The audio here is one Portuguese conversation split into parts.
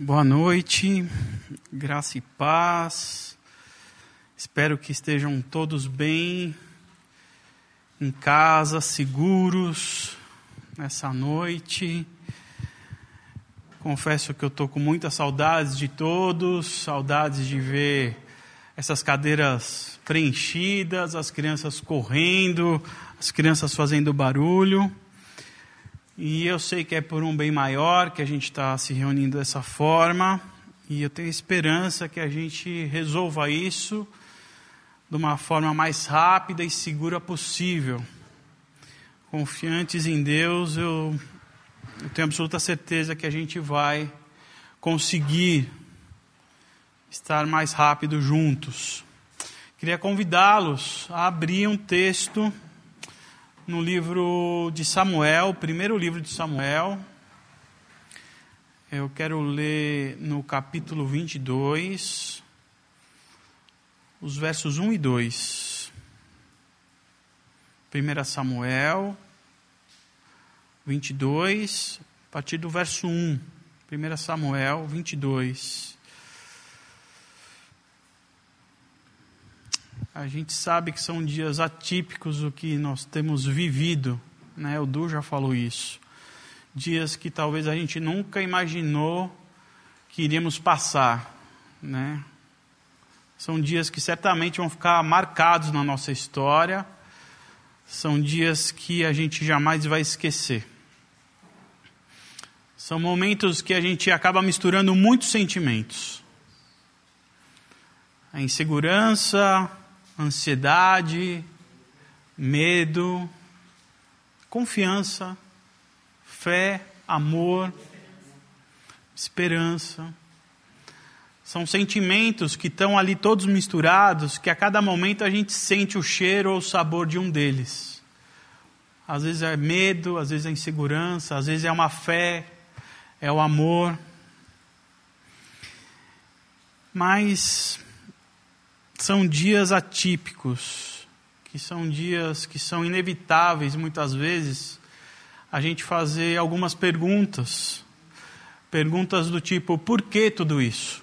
Boa noite, graça e paz. Espero que estejam todos bem, em casa, seguros, nessa noite. Confesso que eu estou com muitas saudades de todos, saudades de ver essas cadeiras preenchidas, as crianças correndo, as crianças fazendo barulho. E eu sei que é por um bem maior que a gente está se reunindo dessa forma. E eu tenho esperança que a gente resolva isso de uma forma mais rápida e segura possível. Confiantes em Deus, eu, eu tenho absoluta certeza que a gente vai conseguir estar mais rápido juntos. Queria convidá-los a abrir um texto no livro de Samuel, primeiro livro de Samuel. Eu quero ler no capítulo 22, os versos 1 e 2. 1 Samuel 22, a partir do verso 1. 1 Samuel 22. A gente sabe que são dias atípicos o que nós temos vivido, né? O Du já falou isso. Dias que talvez a gente nunca imaginou que iríamos passar, né? São dias que certamente vão ficar marcados na nossa história. São dias que a gente jamais vai esquecer. São momentos que a gente acaba misturando muitos sentimentos. A insegurança, ansiedade, medo, confiança, fé, amor, esperança. São sentimentos que estão ali todos misturados, que a cada momento a gente sente o cheiro ou o sabor de um deles. Às vezes é medo, às vezes é insegurança, às vezes é uma fé, é o amor. Mas são dias atípicos, que são dias que são inevitáveis muitas vezes a gente fazer algumas perguntas. Perguntas do tipo: por que tudo isso?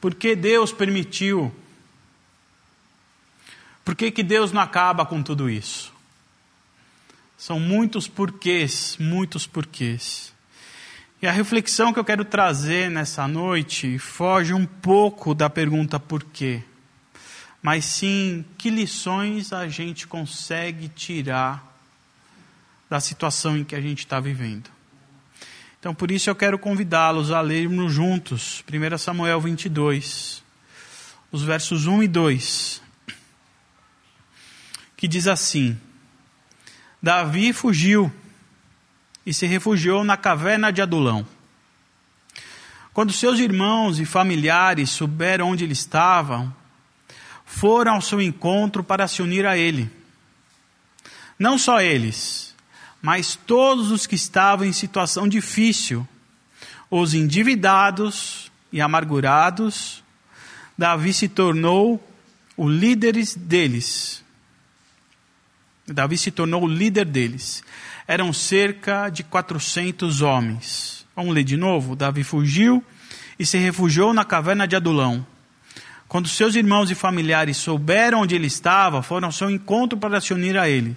Por que Deus permitiu? Por que, que Deus não acaba com tudo isso? São muitos porquês, muitos porquês. E a reflexão que eu quero trazer nessa noite foge um pouco da pergunta por quê, mas sim que lições a gente consegue tirar da situação em que a gente está vivendo. Então, por isso eu quero convidá-los a lermos juntos 1 Samuel 22, os versos 1 e 2, que diz assim: Davi fugiu e se refugiou na caverna de Adulão. Quando seus irmãos e familiares souberam onde ele estava, foram ao seu encontro para se unir a ele. Não só eles, mas todos os que estavam em situação difícil, os endividados e amargurados, Davi se tornou o líder deles. Davi se tornou o líder deles eram cerca de 400 homens. Vamos ler de novo? Davi fugiu e se refugiou na caverna de Adulão. Quando seus irmãos e familiares souberam onde ele estava, foram ao seu encontro para se unir a ele.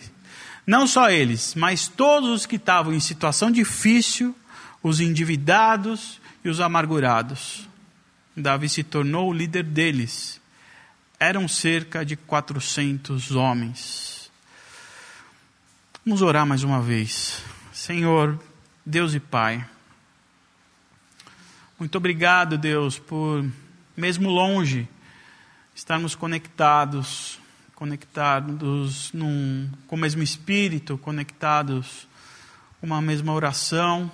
Não só eles, mas todos os que estavam em situação difícil, os endividados e os amargurados. Davi se tornou o líder deles. Eram cerca de 400 homens. Vamos orar mais uma vez. Senhor, Deus e Pai, muito obrigado, Deus, por, mesmo longe, estarmos conectados, conectados num, com o mesmo espírito, conectados com uma mesma oração.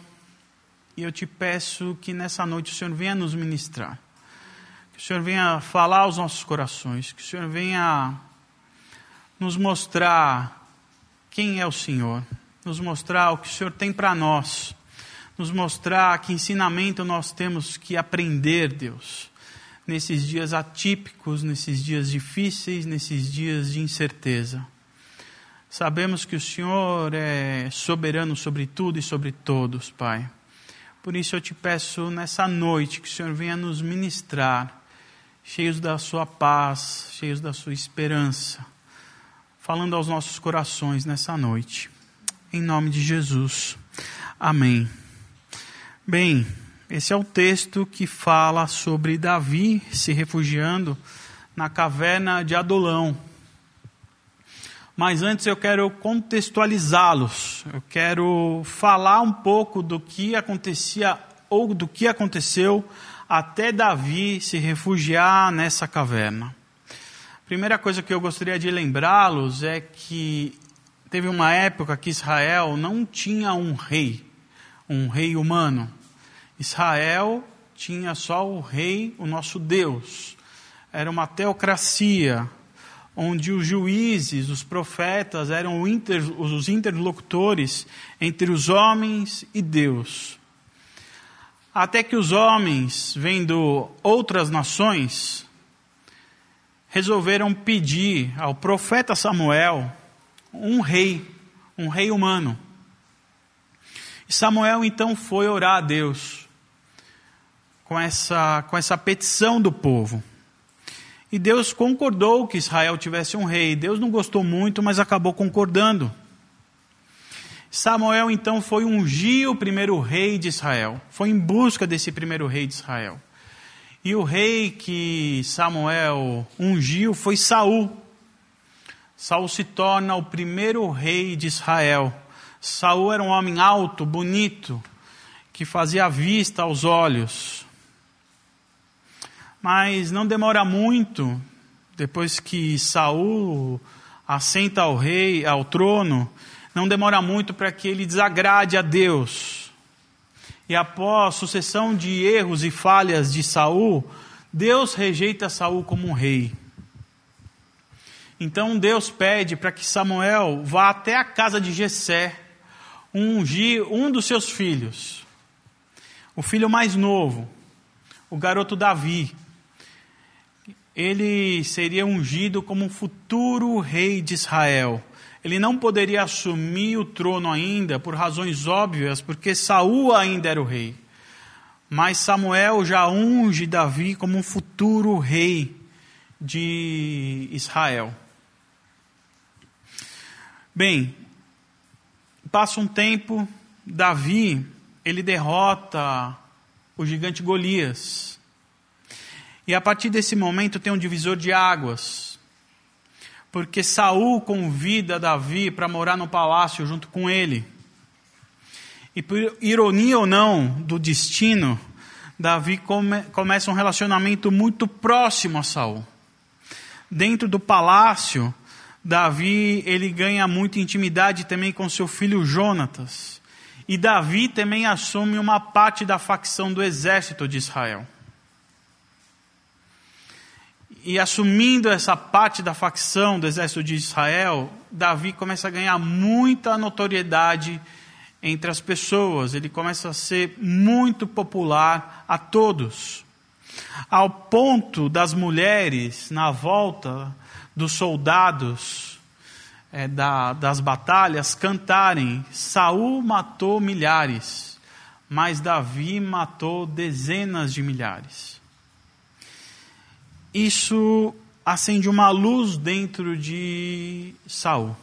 E eu te peço que nessa noite o Senhor venha nos ministrar. Que o Senhor venha falar aos nossos corações. Que o Senhor venha nos mostrar quem é o Senhor, nos mostrar o que o Senhor tem para nós, nos mostrar que ensinamento nós temos que aprender, Deus, nesses dias atípicos, nesses dias difíceis, nesses dias de incerteza. Sabemos que o Senhor é soberano sobre tudo e sobre todos, Pai. Por isso eu te peço nessa noite que o Senhor venha nos ministrar, cheios da sua paz, cheios da sua esperança, falando aos nossos corações nessa noite. Em nome de Jesus. Amém. Bem, esse é o texto que fala sobre Davi se refugiando na caverna de Adolão. Mas antes eu quero contextualizá-los. Eu quero falar um pouco do que acontecia ou do que aconteceu até Davi se refugiar nessa caverna. Primeira coisa que eu gostaria de lembrá-los é que teve uma época que Israel não tinha um rei, um rei humano. Israel tinha só o rei, o nosso Deus. Era uma teocracia, onde os juízes, os profetas eram os interlocutores entre os homens e Deus. Até que os homens, vendo outras nações, resolveram pedir ao profeta Samuel um rei, um rei humano. E Samuel então foi orar a Deus com essa, com essa petição do povo. E Deus concordou que Israel tivesse um rei. Deus não gostou muito, mas acabou concordando. Samuel então foi ungir o primeiro rei de Israel. Foi em busca desse primeiro rei de Israel. E o rei que Samuel ungiu foi Saul. Saul se torna o primeiro rei de Israel. Saul era um homem alto, bonito, que fazia vista aos olhos. Mas não demora muito, depois que Saul assenta ao rei, ao trono, não demora muito para que ele desagrade a Deus. E após sucessão de erros e falhas de Saul, Deus rejeita Saul como um rei. Então Deus pede para que Samuel vá até a casa de Jessé, ungir um dos seus filhos, o filho mais novo, o garoto Davi ele seria ungido como um futuro rei de Israel. Ele não poderia assumir o trono ainda por razões óbvias, porque Saul ainda era o rei. Mas Samuel já unge Davi como um futuro rei de Israel. Bem, passa um tempo, Davi, ele derrota o gigante Golias. E a partir desse momento tem um divisor de águas. Porque Saul convida Davi para morar no palácio junto com ele. E por ironia ou não do destino, Davi come, começa um relacionamento muito próximo a Saul. Dentro do palácio, Davi ele ganha muita intimidade também com seu filho Jonatas. E Davi também assume uma parte da facção do exército de Israel e assumindo essa parte da facção do exército de Israel, Davi começa a ganhar muita notoriedade entre as pessoas, ele começa a ser muito popular a todos, ao ponto das mulheres, na volta dos soldados é, da, das batalhas, cantarem: Saul matou milhares, mas Davi matou dezenas de milhares isso acende uma luz dentro de Saul.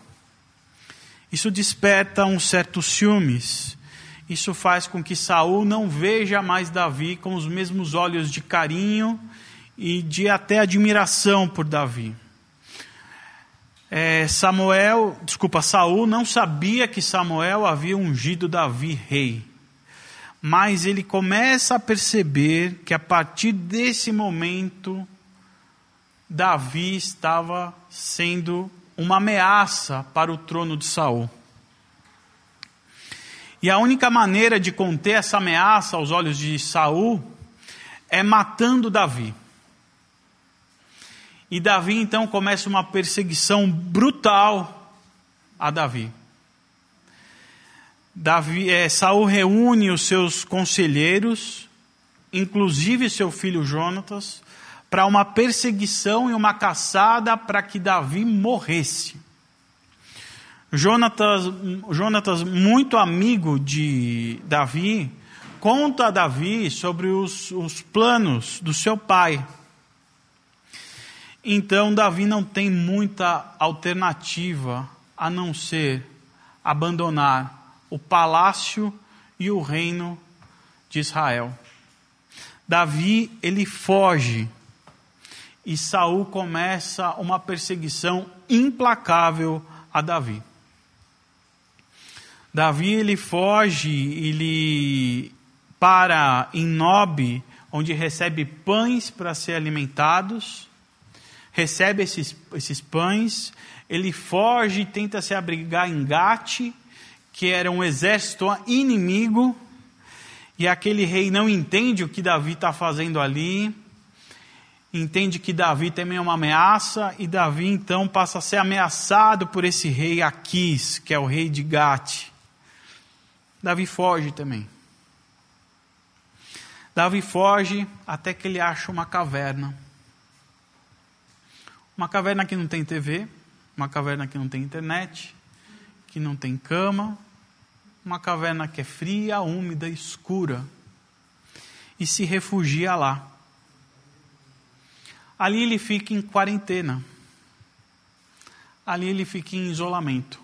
Isso desperta um certo ciúmes. Isso faz com que Saul não veja mais Davi com os mesmos olhos de carinho e de até admiração por Davi. É, Samuel, desculpa, Saul não sabia que Samuel havia ungido Davi rei. Mas ele começa a perceber que a partir desse momento Davi estava sendo uma ameaça para o trono de Saul. E a única maneira de conter essa ameaça aos olhos de Saul é matando Davi. E Davi então começa uma perseguição brutal a Davi. Davi é, Saul reúne os seus conselheiros, inclusive seu filho Jonatas, para uma perseguição e uma caçada para que Davi morresse. Jonatas, Jonatas, muito amigo de Davi, conta a Davi sobre os, os planos do seu pai. Então, Davi não tem muita alternativa a não ser abandonar o palácio e o reino de Israel. Davi, ele foge e Saul começa uma perseguição implacável a Davi. Davi ele foge, ele para em Nob, onde recebe pães para ser alimentados, recebe esses, esses pães, ele foge e tenta se abrigar em Gate, que era um exército inimigo, e aquele rei não entende o que Davi está fazendo ali, entende que Davi também é uma ameaça, e Davi então passa a ser ameaçado por esse rei Aquis, que é o rei de Gate. Davi foge também. Davi foge até que ele acha uma caverna. Uma caverna que não tem TV, uma caverna que não tem internet, que não tem cama, uma caverna que é fria, úmida, escura. E se refugia lá. Ali ele fica em quarentena. Ali ele fica em isolamento.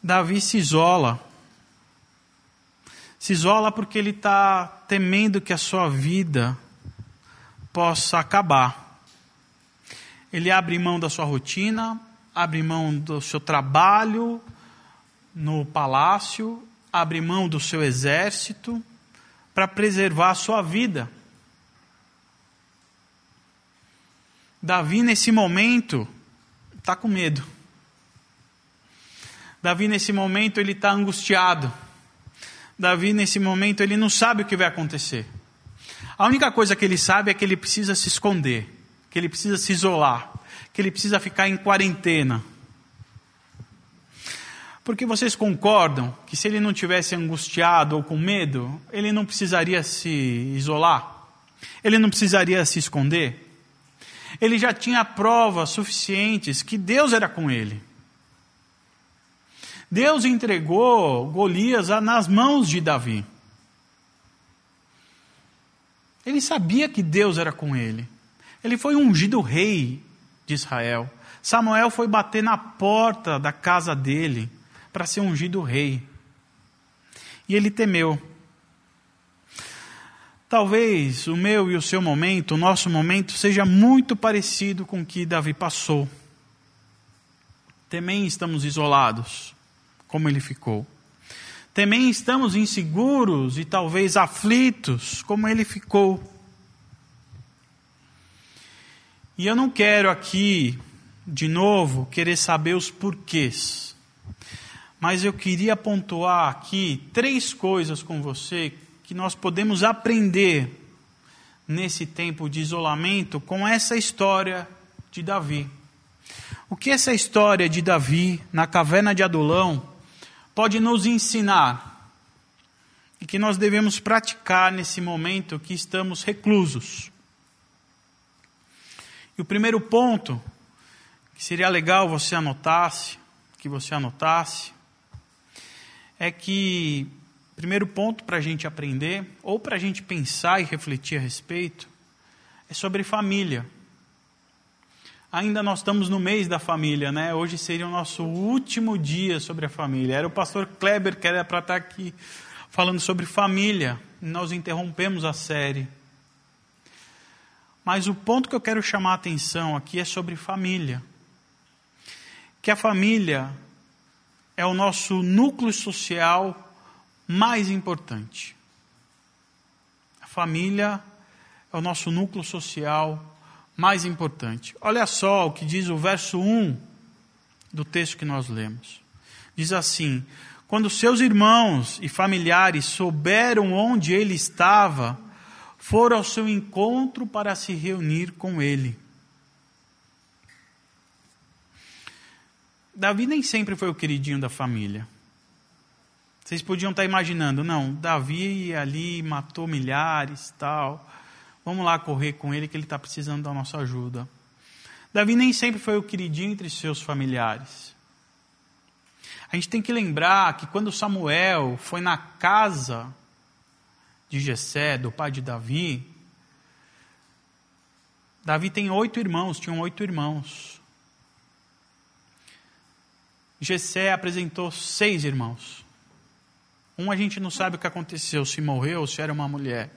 Davi se isola. Se isola porque ele está temendo que a sua vida possa acabar. Ele abre mão da sua rotina, abre mão do seu trabalho no palácio, abre mão do seu exército para preservar a sua vida. Davi, nesse momento, está com medo. Davi, nesse momento, ele está angustiado. Davi, nesse momento, ele não sabe o que vai acontecer. A única coisa que ele sabe é que ele precisa se esconder, que ele precisa se isolar, que ele precisa ficar em quarentena. Porque vocês concordam que se ele não tivesse angustiado ou com medo, ele não precisaria se isolar? Ele não precisaria se esconder? Ele já tinha provas suficientes que Deus era com ele. Deus entregou Golias nas mãos de Davi. Ele sabia que Deus era com ele. Ele foi ungido rei de Israel. Samuel foi bater na porta da casa dele para ser ungido rei. E ele temeu. Talvez o meu e o seu momento, o nosso momento, seja muito parecido com o que Davi passou. Também estamos isolados como ele ficou. Também estamos inseguros e talvez aflitos, como ele ficou. E eu não quero aqui, de novo, querer saber os porquês. Mas eu queria pontuar aqui três coisas com você que nós podemos aprender nesse tempo de isolamento com essa história de Davi. O que essa história de Davi na caverna de Adulão pode nos ensinar e que nós devemos praticar nesse momento que estamos reclusos. E o primeiro ponto, que seria legal você anotasse, que você anotasse, é que, primeiro ponto para a gente aprender, ou para a gente pensar e refletir a respeito, é sobre família. Ainda nós estamos no mês da família, né? Hoje seria o nosso último dia sobre a família. Era o pastor Kleber que era para estar aqui falando sobre família. Nós interrompemos a série. Mas o ponto que eu quero chamar a atenção aqui é sobre família. Que a família é o nosso núcleo social mais importante. A família é o nosso núcleo social mais importante. Olha só o que diz o verso 1 do texto que nós lemos. Diz assim: Quando seus irmãos e familiares souberam onde ele estava, foram ao seu encontro para se reunir com ele. Davi nem sempre foi o queridinho da família. Vocês podiam estar imaginando, não, Davi ali matou milhares, tal. Vamos lá correr com ele que ele está precisando da nossa ajuda. Davi nem sempre foi o queridinho entre seus familiares. A gente tem que lembrar que quando Samuel foi na casa de Jessé, do pai de Davi, Davi tem oito irmãos, tinham oito irmãos. Jessé apresentou seis irmãos. Um a gente não sabe o que aconteceu, se morreu se era uma mulher.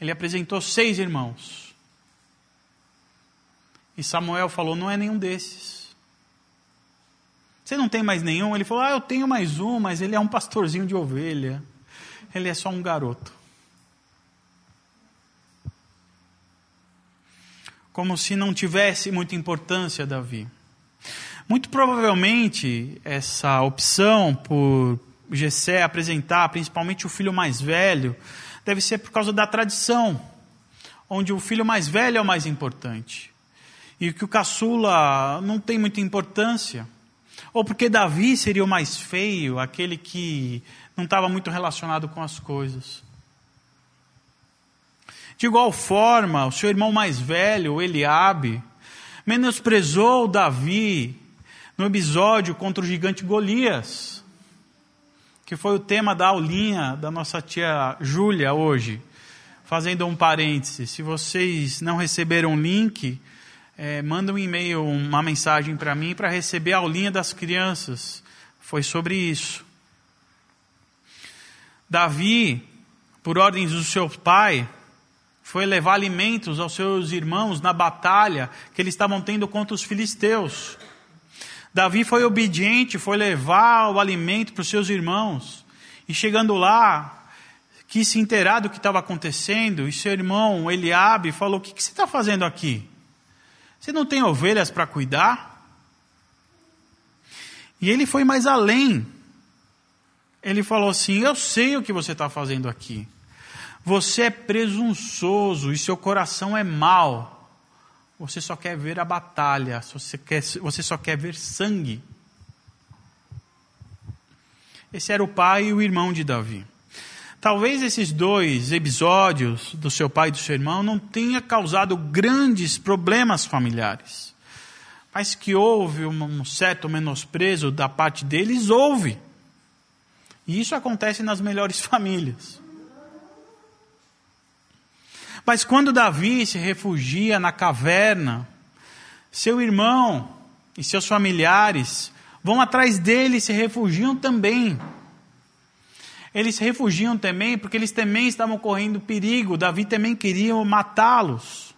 Ele apresentou seis irmãos. E Samuel falou: não é nenhum desses. Você não tem mais nenhum? Ele falou: ah, eu tenho mais um, mas ele é um pastorzinho de ovelha. Ele é só um garoto. Como se não tivesse muita importância Davi. Muito provavelmente essa opção por Gessé apresentar, principalmente o filho mais velho, deve ser por causa da tradição, onde o filho mais velho é o mais importante. E que o caçula não tem muita importância. Ou porque Davi seria o mais feio, aquele que não estava muito relacionado com as coisas. De igual forma, o seu irmão mais velho, Eliabe, menosprezou Davi no episódio contra o gigante Golias que foi o tema da aulinha da nossa tia Júlia hoje. Fazendo um parêntese, se vocês não receberam o link, é, manda um e-mail, uma mensagem para mim para receber a aulinha das crianças. Foi sobre isso. Davi, por ordens do seu pai, foi levar alimentos aos seus irmãos na batalha que eles estavam tendo contra os filisteus. Davi foi obediente, foi levar o alimento para os seus irmãos. E chegando lá, quis se inteirar do que estava acontecendo. E seu irmão Eliabe falou: O que, que você está fazendo aqui? Você não tem ovelhas para cuidar? E ele foi mais além. Ele falou assim: Eu sei o que você está fazendo aqui. Você é presunçoso e seu coração é mau. Você só quer ver a batalha, você, quer, você só quer ver sangue. Esse era o pai e o irmão de Davi. Talvez esses dois episódios do seu pai e do seu irmão não tenha causado grandes problemas familiares. Mas que houve um certo menosprezo da parte deles, houve. E isso acontece nas melhores famílias. Mas quando Davi se refugia na caverna, seu irmão e seus familiares vão atrás dele e se refugiam também. Eles se refugiam também porque eles também estavam correndo perigo. Davi também queria matá-los.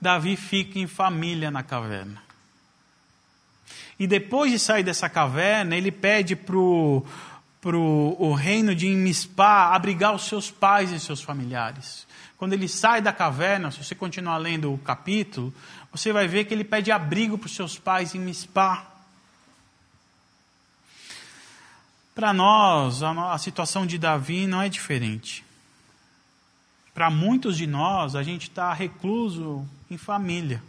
Davi fica em família na caverna. E depois de sair dessa caverna, ele pede para o para o reino de Mispá abrigar os seus pais e seus familiares. Quando ele sai da caverna, se você continuar lendo o capítulo, você vai ver que ele pede abrigo para os seus pais em Mispá. Para nós, a, a situação de Davi não é diferente. Para muitos de nós, a gente está recluso em família.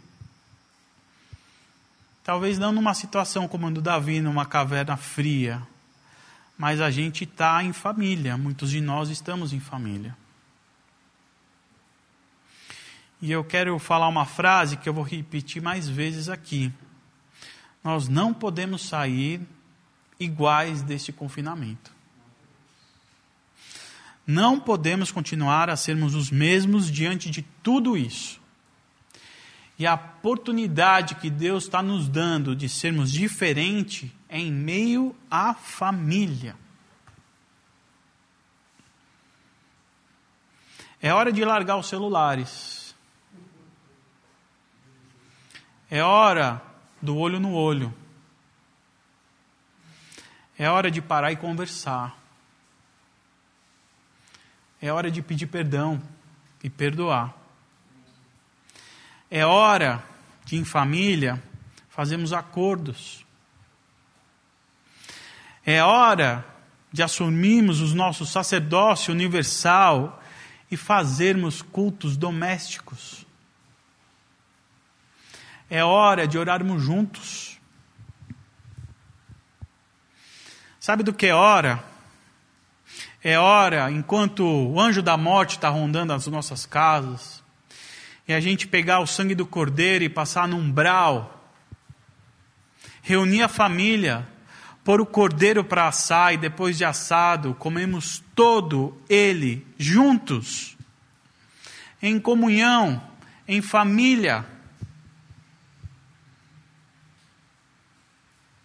Talvez não numa situação como a do Davi, numa caverna fria, mas a gente está em família, muitos de nós estamos em família. E eu quero falar uma frase que eu vou repetir mais vezes aqui. Nós não podemos sair iguais deste confinamento. Não podemos continuar a sermos os mesmos diante de tudo isso. E a oportunidade que Deus está nos dando de sermos diferentes em meio à família. É hora de largar os celulares. É hora do olho no olho. É hora de parar e conversar. É hora de pedir perdão e perdoar. É hora de, em família, fazermos acordos. É hora de assumirmos o nosso sacerdócio universal e fazermos cultos domésticos. É hora de orarmos juntos. Sabe do que é hora? É hora, enquanto o anjo da morte está rondando as nossas casas, e a gente pegar o sangue do cordeiro e passar no umbral reunir a família, pôr o cordeiro para assar e depois de assado, comemos todo ele juntos, em comunhão, em família.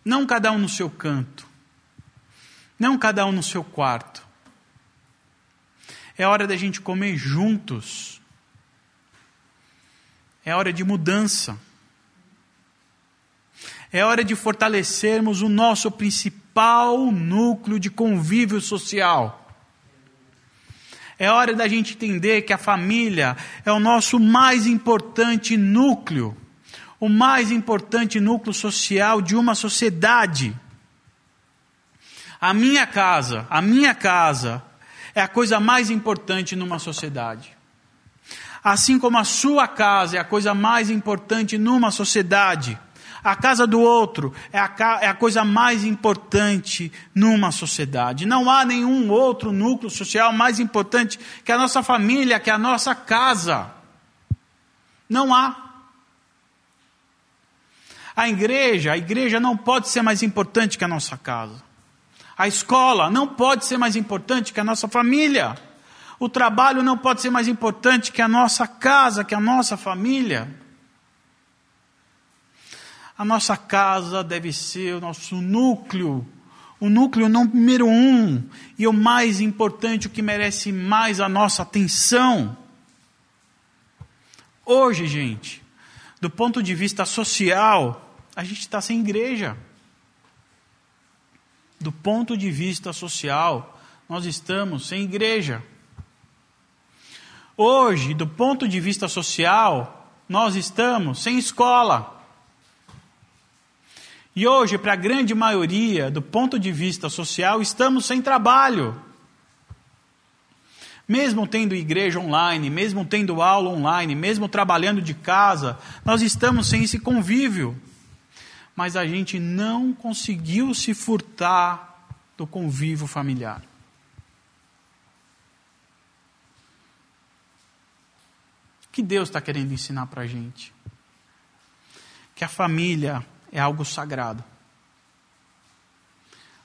Não cada um no seu canto, não cada um no seu quarto. É hora da gente comer juntos. É hora de mudança. É hora de fortalecermos o nosso principal núcleo de convívio social. É hora da gente entender que a família é o nosso mais importante núcleo, o mais importante núcleo social de uma sociedade. A minha casa, a minha casa é a coisa mais importante numa sociedade. Assim como a sua casa é a coisa mais importante numa sociedade. A casa do outro é a, é a coisa mais importante numa sociedade. Não há nenhum outro núcleo social mais importante que a nossa família, que a nossa casa. Não há. A igreja, a igreja não pode ser mais importante que a nossa casa. A escola não pode ser mais importante que a nossa família. O trabalho não pode ser mais importante que a nossa casa, que a nossa família. A nossa casa deve ser o nosso núcleo, o núcleo número um e o mais importante, o que merece mais a nossa atenção. Hoje, gente, do ponto de vista social, a gente está sem igreja. Do ponto de vista social, nós estamos sem igreja. Hoje, do ponto de vista social, nós estamos sem escola. E hoje, para a grande maioria, do ponto de vista social, estamos sem trabalho. Mesmo tendo igreja online, mesmo tendo aula online, mesmo trabalhando de casa, nós estamos sem esse convívio. Mas a gente não conseguiu se furtar do convívio familiar. O que Deus está querendo ensinar para a gente? Que a família é algo sagrado.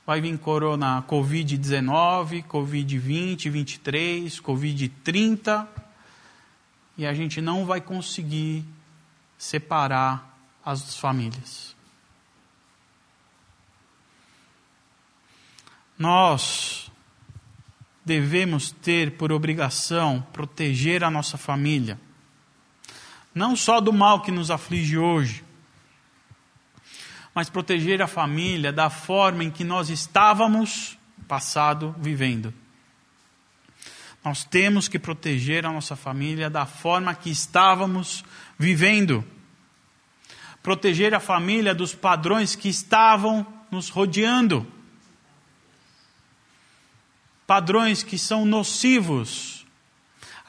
Vai vir corona Covid-19, Covid-20, 23, Covid-30, e a gente não vai conseguir separar as famílias. Nós devemos ter por obrigação proteger a nossa família, não só do mal que nos aflige hoje, mas proteger a família da forma em que nós estávamos passado vivendo. Nós temos que proteger a nossa família da forma que estávamos vivendo. Proteger a família dos padrões que estavam nos rodeando. Padrões que são nocivos.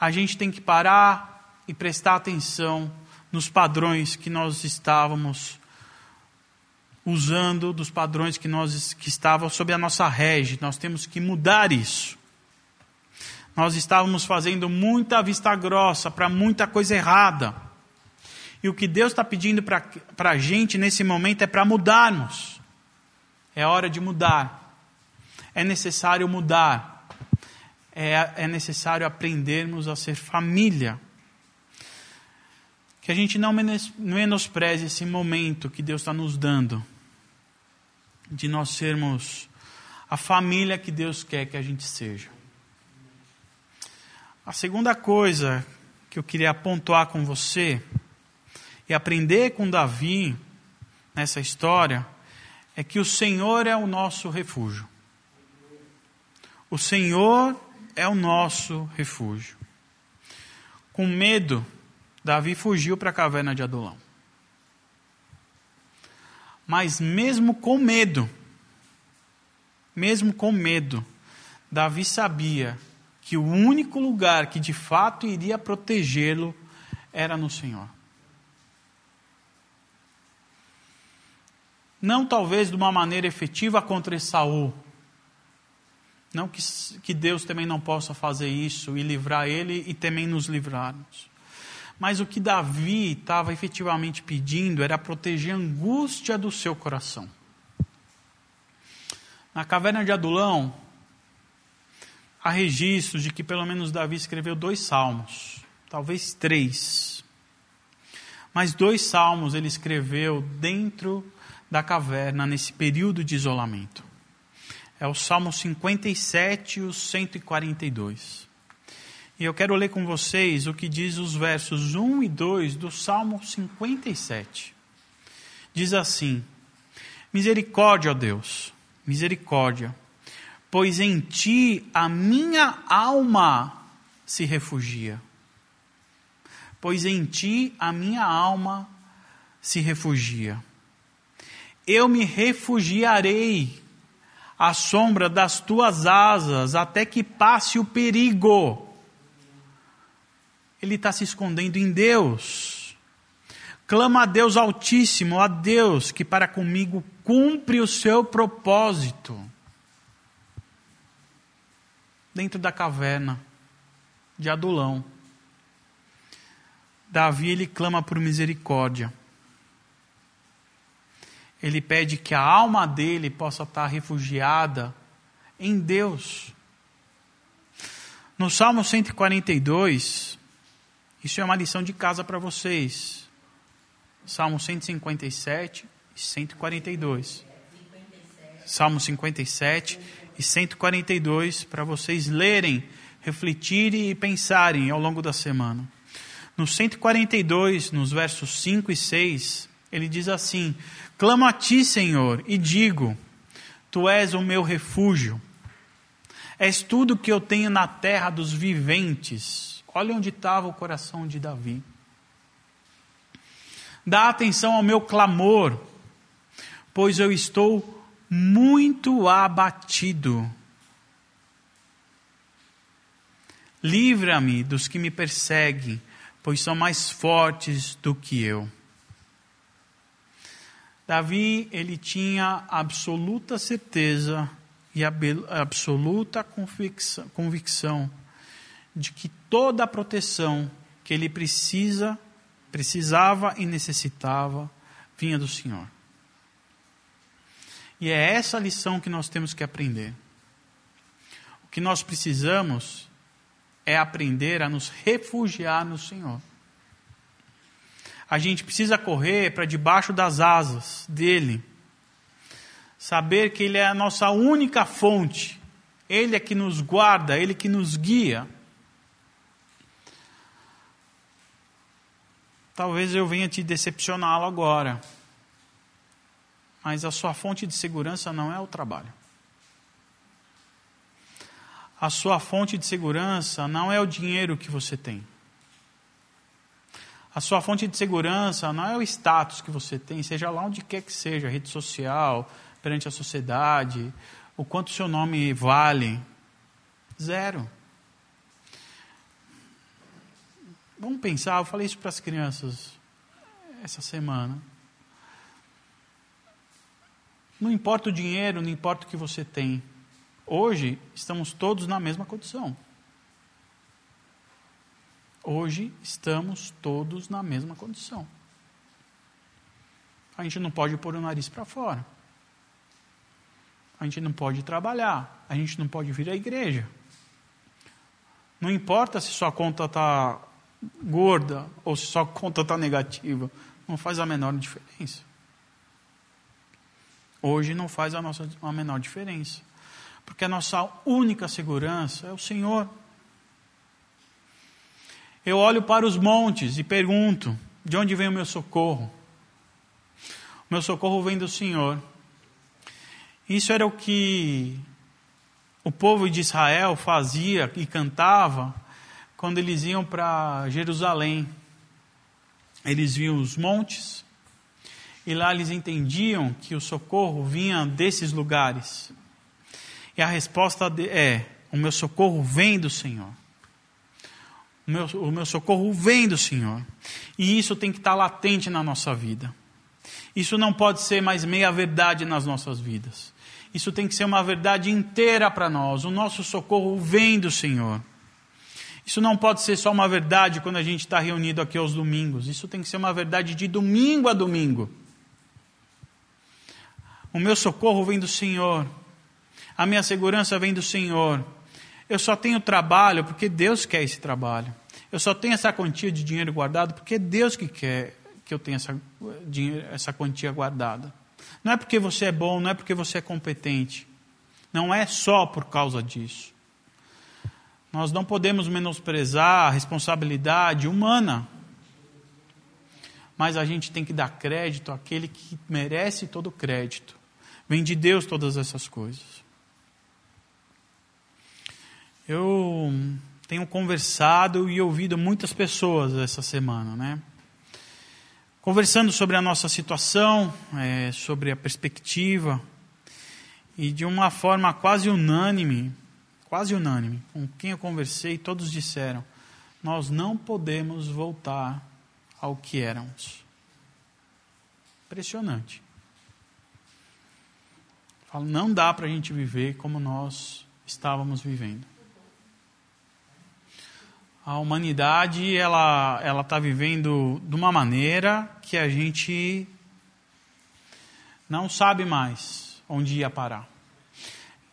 A gente tem que parar e prestar atenção nos padrões que nós estávamos usando dos padrões que nós que estavam sob a nossa rege. Nós temos que mudar isso. Nós estávamos fazendo muita vista grossa para muita coisa errada. E o que Deus está pedindo para a gente nesse momento é para mudarmos. É hora de mudar. É necessário mudar. É, é necessário aprendermos a ser família. Que a gente não menospreze esse momento que Deus está nos dando de nós sermos a família que Deus quer que a gente seja. A segunda coisa que eu queria pontuar com você e aprender com Davi nessa história é que o Senhor é o nosso refúgio. O Senhor é o nosso refúgio. Com medo, Davi fugiu para a caverna de Adulão. Mas mesmo com medo, mesmo com medo, Davi sabia que o único lugar que de fato iria protegê-lo era no Senhor. Não talvez de uma maneira efetiva contra Saul. Não que, que Deus também não possa fazer isso e livrar ele e também nos livrarmos. Mas o que Davi estava efetivamente pedindo era proteger a angústia do seu coração. Na caverna de Adulão, há registros de que pelo menos Davi escreveu dois salmos, talvez três. Mas dois salmos ele escreveu dentro da caverna, nesse período de isolamento. É o Salmo 57 e o 142. E eu quero ler com vocês o que diz os versos 1 e 2 do Salmo 57. Diz assim: Misericórdia, ó Deus, misericórdia, pois em ti a minha alma se refugia. Pois em ti a minha alma se refugia. Eu me refugiarei à sombra das tuas asas até que passe o perigo ele está se escondendo em Deus. Clama a Deus Altíssimo, a Deus que para comigo cumpre o seu propósito. Dentro da caverna de Adulão, Davi ele clama por misericórdia. Ele pede que a alma dele possa estar refugiada em Deus. No Salmo 142, isso é uma lição de casa para vocês. Salmo 157 e 142. Salmo 57 e 142 para vocês lerem, refletirem e pensarem ao longo da semana. No 142, nos versos 5 e 6, ele diz assim: Clamo a ti, Senhor, e digo: Tu és o meu refúgio. És tudo que eu tenho na terra dos viventes. Olha onde estava o coração de Davi. Dá atenção ao meu clamor, pois eu estou muito abatido. Livra-me dos que me perseguem, pois são mais fortes do que eu. Davi, ele tinha absoluta certeza e absoluta convicção, convicção de que toda a proteção que ele precisa, precisava e necessitava vinha do Senhor. E é essa lição que nós temos que aprender. O que nós precisamos é aprender a nos refugiar no Senhor. A gente precisa correr para debaixo das asas dele. Saber que ele é a nossa única fonte. Ele é que nos guarda, ele que nos guia. Talvez eu venha te decepcioná-lo agora. Mas a sua fonte de segurança não é o trabalho. A sua fonte de segurança não é o dinheiro que você tem. A sua fonte de segurança não é o status que você tem, seja lá onde quer que seja, rede social, perante a sociedade, o quanto seu nome vale. Zero. Vamos pensar, eu falei isso para as crianças essa semana. Não importa o dinheiro, não importa o que você tem. Hoje estamos todos na mesma condição. Hoje estamos todos na mesma condição. A gente não pode pôr o nariz para fora. A gente não pode trabalhar. A gente não pode vir à igreja. Não importa se sua conta está gorda ou se sua conta está negativa, não faz a menor diferença. Hoje não faz a, nossa, a menor diferença. Porque a nossa única segurança é o Senhor. Eu olho para os montes e pergunto: de onde vem o meu socorro? O meu socorro vem do Senhor. Isso era o que o povo de Israel fazia e cantava quando eles iam para Jerusalém. Eles viam os montes e lá eles entendiam que o socorro vinha desses lugares. E a resposta é: o meu socorro vem do Senhor. O meu, o meu socorro vem do Senhor. E isso tem que estar latente na nossa vida. Isso não pode ser mais meia verdade nas nossas vidas. Isso tem que ser uma verdade inteira para nós. O nosso socorro vem do Senhor. Isso não pode ser só uma verdade quando a gente está reunido aqui aos domingos. Isso tem que ser uma verdade de domingo a domingo. O meu socorro vem do Senhor. A minha segurança vem do Senhor. Eu só tenho trabalho porque Deus quer esse trabalho. Eu só tenho essa quantia de dinheiro guardado porque é Deus que quer que eu tenha essa, essa quantia guardada. Não é porque você é bom, não é porque você é competente. Não é só por causa disso. Nós não podemos menosprezar a responsabilidade humana. Mas a gente tem que dar crédito àquele que merece todo o crédito. Vem de Deus todas essas coisas. Eu tenho conversado e ouvido muitas pessoas essa semana, né? Conversando sobre a nossa situação, é, sobre a perspectiva, e de uma forma quase unânime, quase unânime, com quem eu conversei, todos disseram: nós não podemos voltar ao que éramos. Impressionante. Falo, não dá para a gente viver como nós estávamos vivendo. A humanidade ela ela está vivendo de uma maneira que a gente não sabe mais onde ia parar.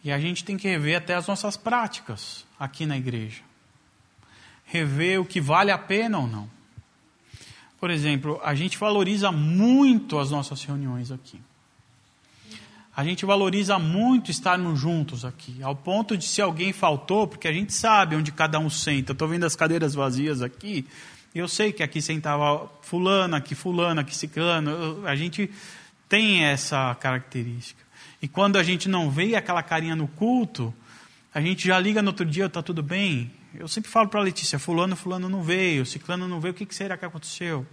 E a gente tem que rever até as nossas práticas aqui na igreja. Rever o que vale a pena ou não. Por exemplo, a gente valoriza muito as nossas reuniões aqui. A gente valoriza muito estarmos juntos aqui, ao ponto de se alguém faltou, porque a gente sabe onde cada um senta. Estou vendo as cadeiras vazias aqui, e eu sei que aqui sentava fulano, aqui fulano, aqui ciclano. A gente tem essa característica. E quando a gente não vê aquela carinha no culto, a gente já liga no outro dia, está tudo bem? Eu sempre falo para a Letícia, fulano, fulano não veio, ciclano não veio, o que, que será que aconteceu?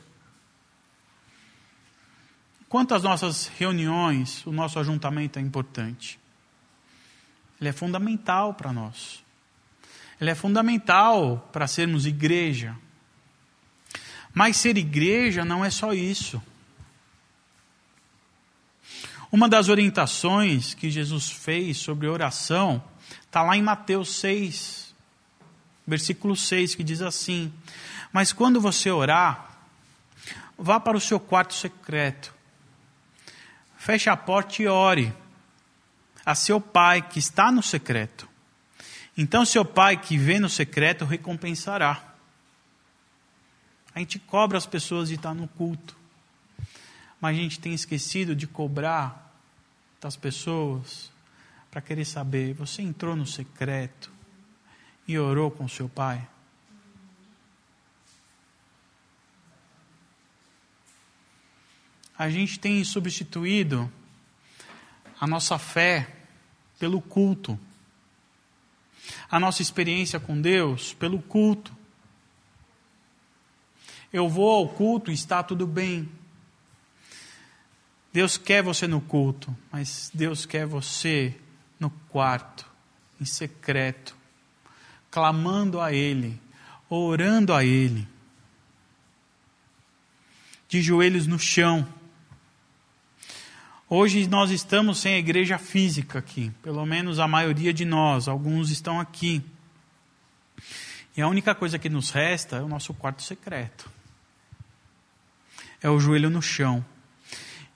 Quanto às nossas reuniões, o nosso ajuntamento é importante. Ele é fundamental para nós. Ele é fundamental para sermos igreja. Mas ser igreja não é só isso. Uma das orientações que Jesus fez sobre oração está lá em Mateus 6, versículo 6, que diz assim: Mas quando você orar, vá para o seu quarto secreto feche a porta e ore a seu pai que está no secreto. Então, seu pai que vê no secreto recompensará. A gente cobra as pessoas de estar no culto, mas a gente tem esquecido de cobrar das pessoas para querer saber: você entrou no secreto e orou com seu pai? a gente tem substituído a nossa fé pelo culto, a nossa experiência com Deus pelo culto. Eu vou ao culto e está tudo bem. Deus quer você no culto, mas Deus quer você no quarto, em secreto, clamando a Ele, orando a Ele, de joelhos no chão Hoje nós estamos sem a igreja física aqui, pelo menos a maioria de nós, alguns estão aqui. E a única coisa que nos resta é o nosso quarto secreto. É o joelho no chão.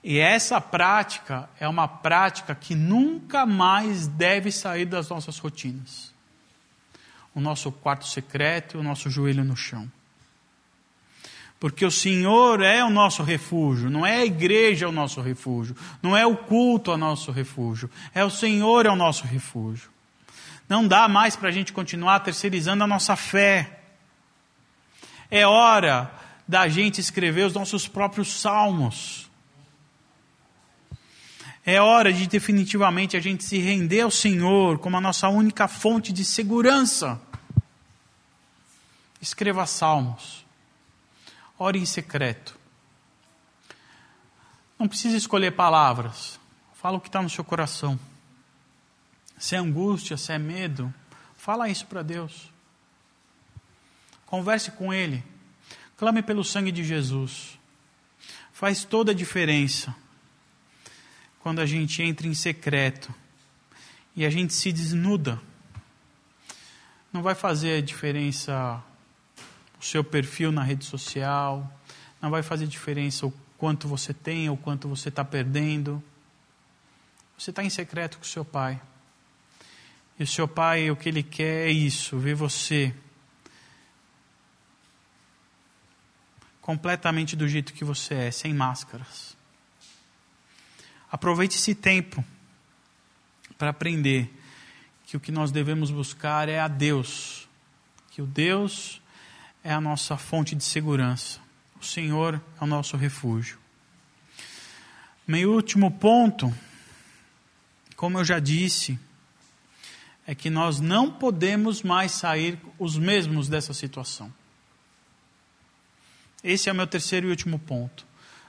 E essa prática é uma prática que nunca mais deve sair das nossas rotinas. O nosso quarto secreto o nosso joelho no chão. Porque o Senhor é o nosso refúgio, não é a igreja o nosso refúgio, não é o culto o nosso refúgio, é o Senhor é o nosso refúgio. Não dá mais para a gente continuar terceirizando a nossa fé. É hora da gente escrever os nossos próprios salmos. É hora de definitivamente a gente se render ao Senhor como a nossa única fonte de segurança. Escreva salmos. Ore em secreto. Não precisa escolher palavras. Fala o que está no seu coração. Se é angústia, se é medo, fala isso para Deus. Converse com Ele. Clame pelo sangue de Jesus. Faz toda a diferença quando a gente entra em secreto e a gente se desnuda. Não vai fazer diferença o seu perfil na rede social, não vai fazer diferença o quanto você tem ou quanto você está perdendo. Você está em secreto com o seu pai. E o seu pai, o que ele quer é isso, ver você completamente do jeito que você é, sem máscaras. Aproveite esse tempo para aprender que o que nós devemos buscar é a Deus, que o Deus é a nossa fonte de segurança, o Senhor é o nosso refúgio. Meu último ponto, como eu já disse, é que nós não podemos mais sair os mesmos dessa situação. Esse é o meu terceiro e último ponto.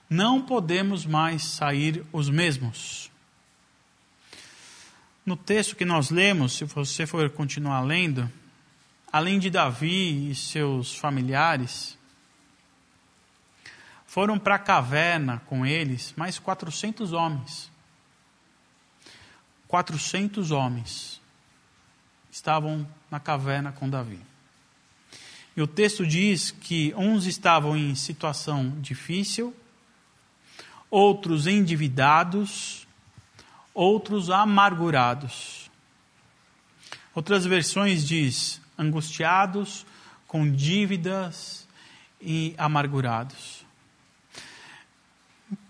Não podemos mais sair os mesmos. No texto que nós lemos, se você for continuar lendo, além de Davi e seus familiares, foram para a caverna com eles mais 400 homens. 400 homens estavam na caverna com Davi. E o texto diz que uns estavam em situação difícil, outros endividados, outros amargurados. Outras versões diz angustiados, com dívidas e amargurados.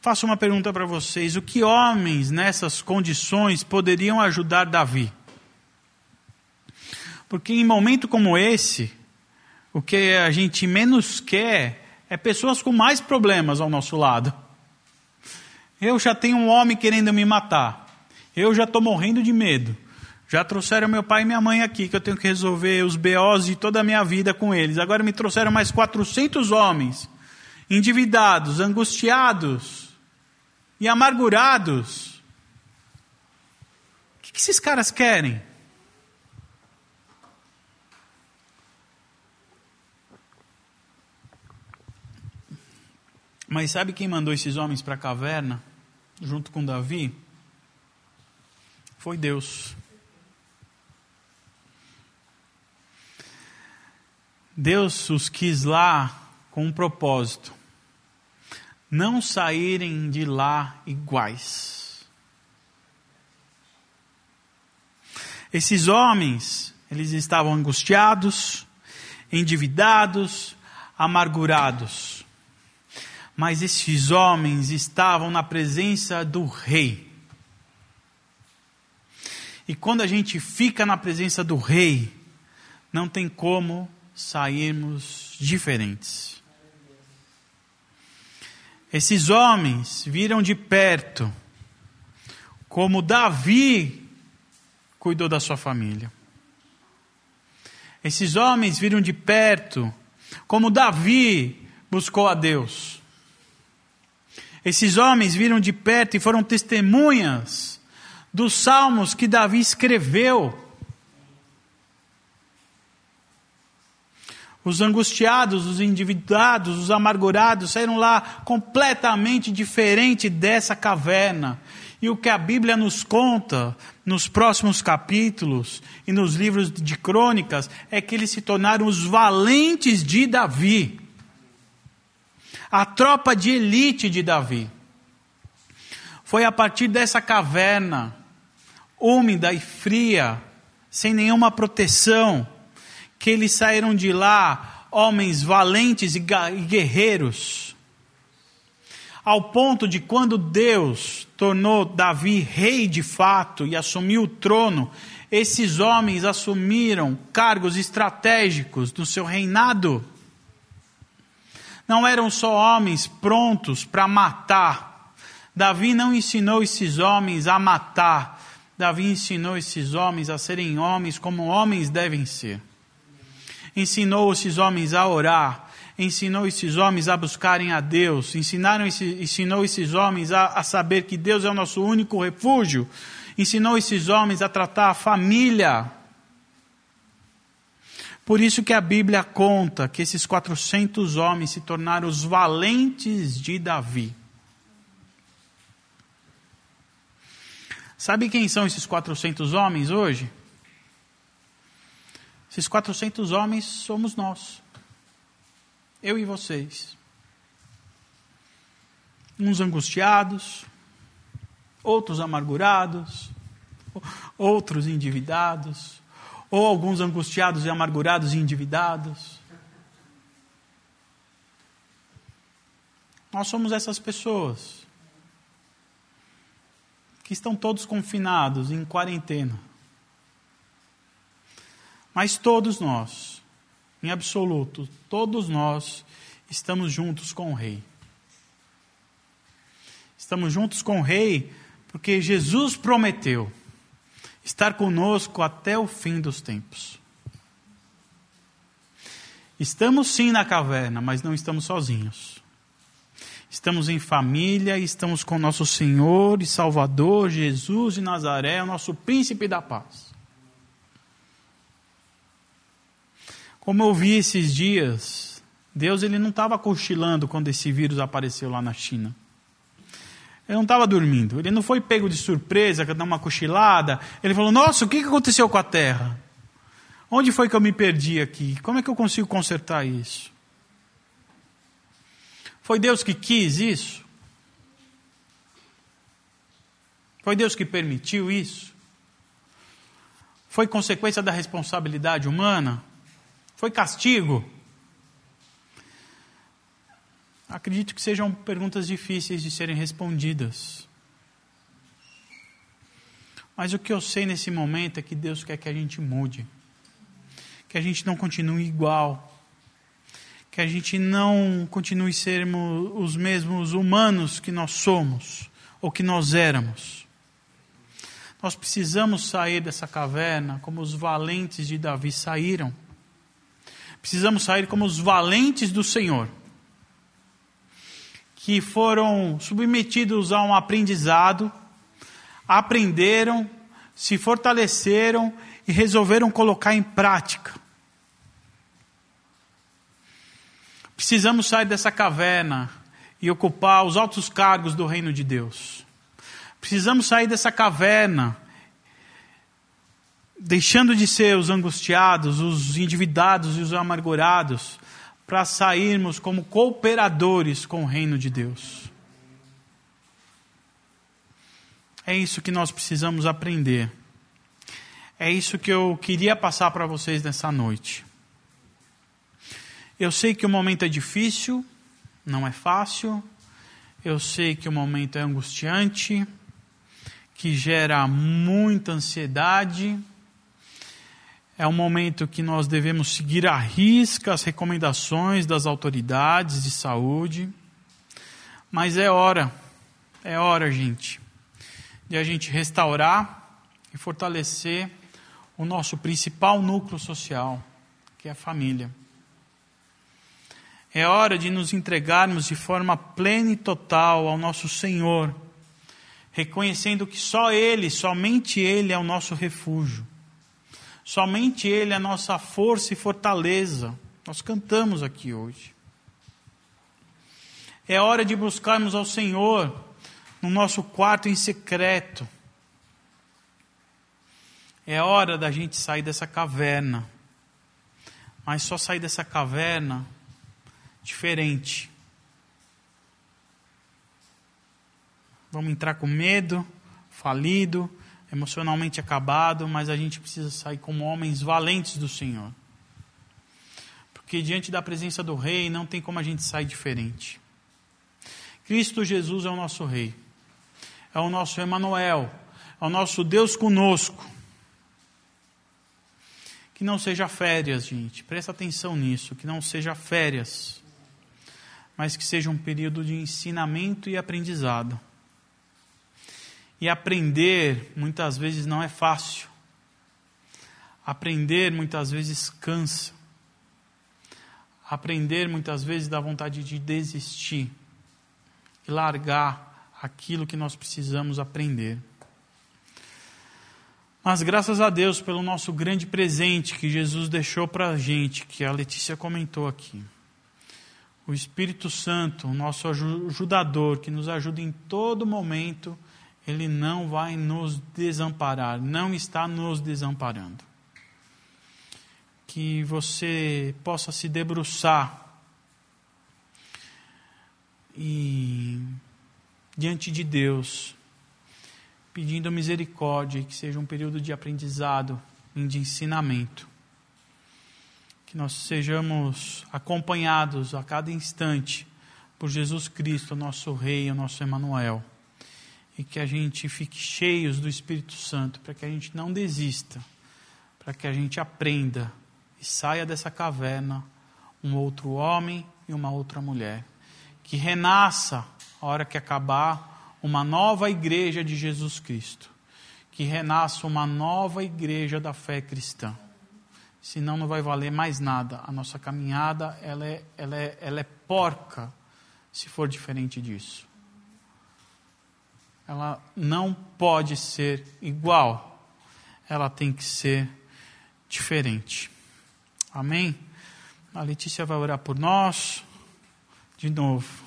Faço uma pergunta para vocês: o que homens nessas condições poderiam ajudar Davi? Porque em momento como esse, o que a gente menos quer é pessoas com mais problemas ao nosso lado. Eu já tenho um homem querendo me matar. Eu já estou morrendo de medo. Já trouxeram meu pai e minha mãe aqui, que eu tenho que resolver os BOs de toda a minha vida com eles. Agora me trouxeram mais 400 homens, endividados, angustiados e amargurados. O que esses caras querem? Mas sabe quem mandou esses homens para a caverna, junto com Davi? Foi Deus. Deus os quis lá com um propósito: não saírem de lá iguais. Esses homens, eles estavam angustiados, endividados, amargurados mas esses homens estavam na presença do rei. E quando a gente fica na presença do rei, não tem como sairmos diferentes. Esses homens viram de perto como Davi cuidou da sua família. Esses homens viram de perto como Davi buscou a Deus. Esses homens viram de perto e foram testemunhas dos salmos que Davi escreveu. Os angustiados, os endividados, os amargurados saíram lá completamente diferente dessa caverna. E o que a Bíblia nos conta nos próximos capítulos e nos livros de crônicas é que eles se tornaram os valentes de Davi a tropa de elite de Davi. Foi a partir dessa caverna, úmida e fria, sem nenhuma proteção, que eles saíram de lá, homens valentes e guerreiros, ao ponto de quando Deus tornou Davi rei de fato e assumiu o trono, esses homens assumiram cargos estratégicos do seu reinado. Não eram só homens prontos para matar. Davi não ensinou esses homens a matar. Davi ensinou esses homens a serem homens como homens devem ser. Ensinou esses homens a orar. Ensinou esses homens a buscarem a Deus. Ensinaram, ensinou esses homens a, a saber que Deus é o nosso único refúgio. Ensinou esses homens a tratar a família por isso que a Bíblia conta que esses 400 homens se tornaram os valentes de Davi. Sabe quem são esses 400 homens hoje? Esses 400 homens somos nós. Eu e vocês. Uns angustiados, outros amargurados, outros endividados, ou alguns angustiados e amargurados e endividados. Nós somos essas pessoas que estão todos confinados em quarentena. Mas todos nós, em absoluto, todos nós estamos juntos com o Rei. Estamos juntos com o Rei porque Jesus prometeu estar conosco até o fim dos tempos. Estamos sim na caverna, mas não estamos sozinhos. Estamos em família, estamos com nosso Senhor e Salvador Jesus de Nazaré, o nosso príncipe da paz. Como eu vi esses dias, Deus ele não estava cochilando quando esse vírus apareceu lá na China. Ele não estava dormindo. Ele não foi pego de surpresa, dar uma cochilada. Ele falou: Nossa, o que aconteceu com a terra? Onde foi que eu me perdi aqui? Como é que eu consigo consertar isso? Foi Deus que quis isso? Foi Deus que permitiu isso? Foi consequência da responsabilidade humana? Foi castigo? Acredito que sejam perguntas difíceis de serem respondidas. Mas o que eu sei nesse momento é que Deus quer que a gente mude. Que a gente não continue igual. Que a gente não continue sermos os mesmos humanos que nós somos ou que nós éramos. Nós precisamos sair dessa caverna como os valentes de Davi saíram Precisamos sair como os valentes do Senhor, que foram submetidos a um aprendizado, aprenderam, se fortaleceram e resolveram colocar em prática. Precisamos sair dessa caverna e ocupar os altos cargos do reino de Deus. Precisamos sair dessa caverna deixando de ser os angustiados, os endividados e os amargurados, para sairmos como cooperadores com o reino de Deus. É isso que nós precisamos aprender. É isso que eu queria passar para vocês nessa noite. Eu sei que o momento é difícil, não é fácil. Eu sei que o momento é angustiante, que gera muita ansiedade é um momento que nós devemos seguir à risca as recomendações das autoridades de saúde. Mas é hora, é hora, gente, de a gente restaurar e fortalecer o nosso principal núcleo social, que é a família. É hora de nos entregarmos de forma plena e total ao nosso Senhor, reconhecendo que só Ele, somente Ele é o nosso refúgio Somente Ele é a nossa força e fortaleza. Nós cantamos aqui hoje. É hora de buscarmos ao Senhor no nosso quarto em secreto. É hora da gente sair dessa caverna. Mas só sair dessa caverna diferente. Vamos entrar com medo, falido, emocionalmente acabado, mas a gente precisa sair como homens valentes do Senhor. Porque diante da presença do Rei não tem como a gente sair diferente. Cristo Jesus é o nosso Rei, é o nosso Emanuel, é o nosso Deus conosco. Que não seja férias, gente, presta atenção nisso, que não seja férias, mas que seja um período de ensinamento e aprendizado e aprender muitas vezes não é fácil. Aprender muitas vezes cansa. Aprender muitas vezes dá vontade de desistir e largar aquilo que nós precisamos aprender. Mas graças a Deus pelo nosso grande presente que Jesus deixou para a gente, que a Letícia comentou aqui. O Espírito Santo, o nosso ajudador, que nos ajuda em todo momento ele não vai nos desamparar, não está nos desamparando. que você possa se debruçar e diante de Deus, pedindo misericórdia, que seja um período de aprendizado e de ensinamento. Que nós sejamos acompanhados a cada instante por Jesus Cristo, nosso Rei, o nosso Emanuel. E que a gente fique cheios do Espírito Santo, para que a gente não desista, para que a gente aprenda e saia dessa caverna um outro homem e uma outra mulher. Que renasça, a hora que acabar, uma nova igreja de Jesus Cristo. Que renasça uma nova igreja da fé cristã. Senão não vai valer mais nada. A nossa caminhada ela é, ela é, ela é porca se for diferente disso. Ela não pode ser igual, ela tem que ser diferente. Amém? A Letícia vai orar por nós de novo.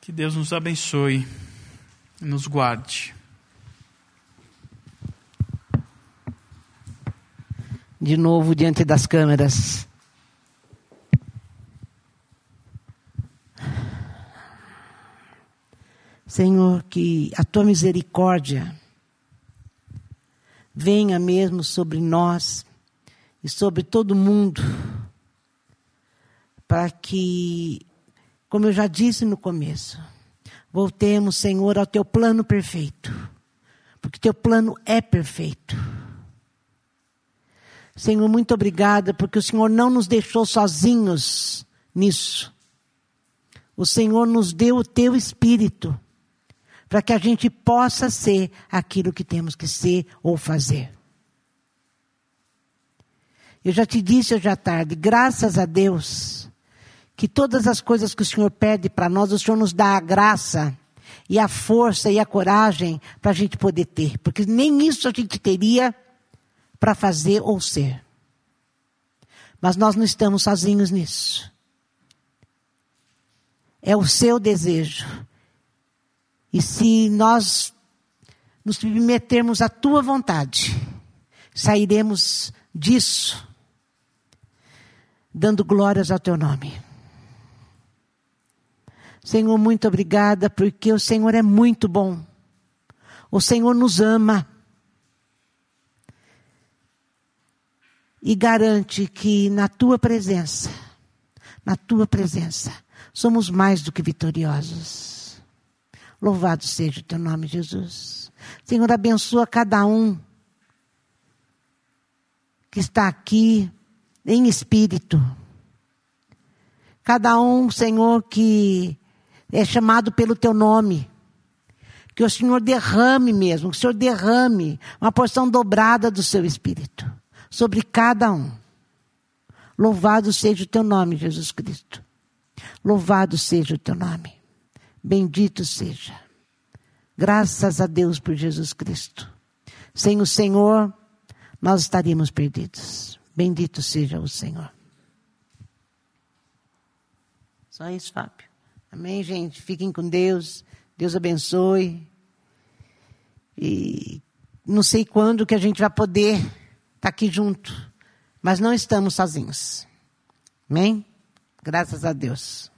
Que Deus nos abençoe e nos guarde. De novo diante das câmeras. Senhor, que a tua misericórdia venha mesmo sobre nós e sobre todo mundo, para que, como eu já disse no começo, voltemos, Senhor, ao teu plano perfeito, porque teu plano é perfeito. Senhor, muito obrigada, porque o Senhor não nos deixou sozinhos nisso. O Senhor nos deu o teu espírito para que a gente possa ser aquilo que temos que ser ou fazer. Eu já te disse hoje à tarde, graças a Deus, que todas as coisas que o Senhor pede para nós, o Senhor nos dá a graça e a força e a coragem para a gente poder ter, porque nem isso a gente teria para fazer ou ser. Mas nós não estamos sozinhos nisso. É o seu desejo, e se nós nos submetermos à tua vontade, sairemos disso dando glórias ao teu nome. Senhor, muito obrigada, porque o Senhor é muito bom. O Senhor nos ama. E garante que na tua presença, na tua presença, somos mais do que vitoriosos. Louvado seja o teu nome, Jesus. Senhor, abençoa cada um que está aqui em espírito. Cada um, Senhor, que é chamado pelo teu nome. Que o Senhor derrame mesmo, que o Senhor derrame uma porção dobrada do seu espírito sobre cada um. Louvado seja o teu nome, Jesus Cristo. Louvado seja o teu nome. Bendito seja. Graças a Deus por Jesus Cristo. Sem o Senhor, nós estaríamos perdidos. Bendito seja o Senhor. Só isso, Fábio. Amém, gente? Fiquem com Deus. Deus abençoe. E não sei quando que a gente vai poder estar tá aqui junto. Mas não estamos sozinhos. Amém? Graças a Deus.